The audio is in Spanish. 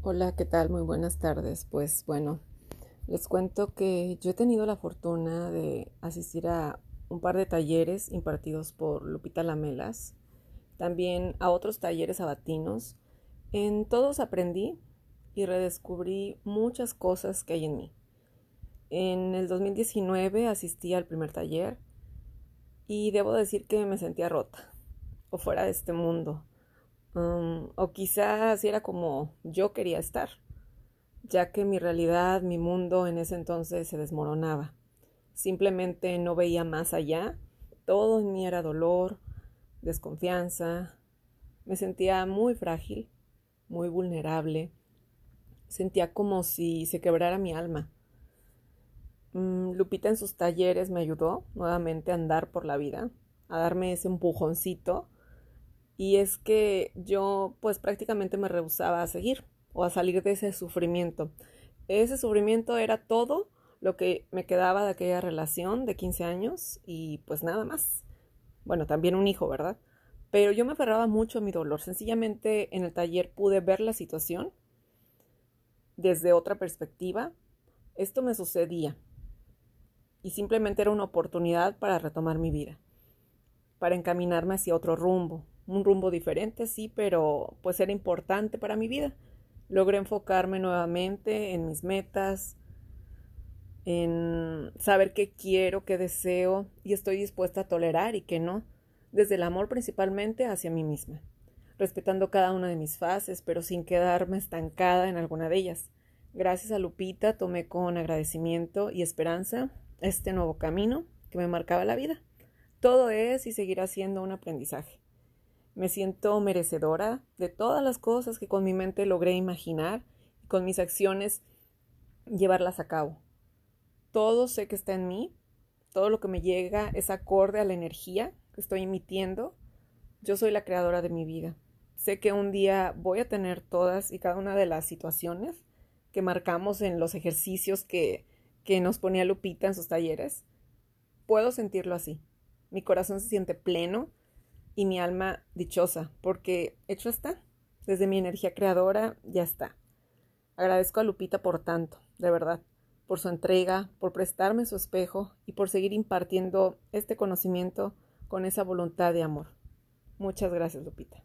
Hola, ¿qué tal? Muy buenas tardes. Pues bueno, les cuento que yo he tenido la fortuna de asistir a un par de talleres impartidos por Lupita Lamelas, también a otros talleres sabatinos. En todos aprendí y redescubrí muchas cosas que hay en mí. En el 2019 asistí al primer taller y debo decir que me sentía rota o fuera de este mundo Um, o quizás era como yo quería estar, ya que mi realidad, mi mundo en ese entonces se desmoronaba. Simplemente no veía más allá. Todo en mí era dolor, desconfianza. Me sentía muy frágil, muy vulnerable. Sentía como si se quebrara mi alma. Mm, Lupita en sus talleres me ayudó nuevamente a andar por la vida, a darme ese empujoncito y es que yo pues prácticamente me rehusaba a seguir o a salir de ese sufrimiento. Ese sufrimiento era todo lo que me quedaba de aquella relación de 15 años y pues nada más. Bueno, también un hijo, ¿verdad? Pero yo me aferraba mucho a mi dolor. Sencillamente en el taller pude ver la situación desde otra perspectiva. Esto me sucedía y simplemente era una oportunidad para retomar mi vida, para encaminarme hacia otro rumbo, un rumbo diferente, sí, pero pues era importante para mi vida. Logré enfocarme nuevamente en mis metas, en saber qué quiero, qué deseo y estoy dispuesta a tolerar y qué no, desde el amor principalmente hacia mí misma, respetando cada una de mis fases, pero sin quedarme estancada en alguna de ellas. Gracias a Lupita tomé con agradecimiento y esperanza este nuevo camino que me marcaba la vida. Todo es y seguirá siendo un aprendizaje. Me siento merecedora de todas las cosas que con mi mente logré imaginar y con mis acciones llevarlas a cabo. Todo sé que está en mí, todo lo que me llega es acorde a la energía que estoy emitiendo. Yo soy la creadora de mi vida. Sé que un día voy a tener todas y cada una de las situaciones que marcamos en los ejercicios que, que nos ponía Lupita en sus talleres. Puedo sentirlo así. Mi corazón se siente pleno y mi alma dichosa, porque hecho está. Desde mi energía creadora ya está. Agradezco a Lupita por tanto, de verdad, por su entrega, por prestarme su espejo y por seguir impartiendo este conocimiento con esa voluntad de amor. Muchas gracias, Lupita.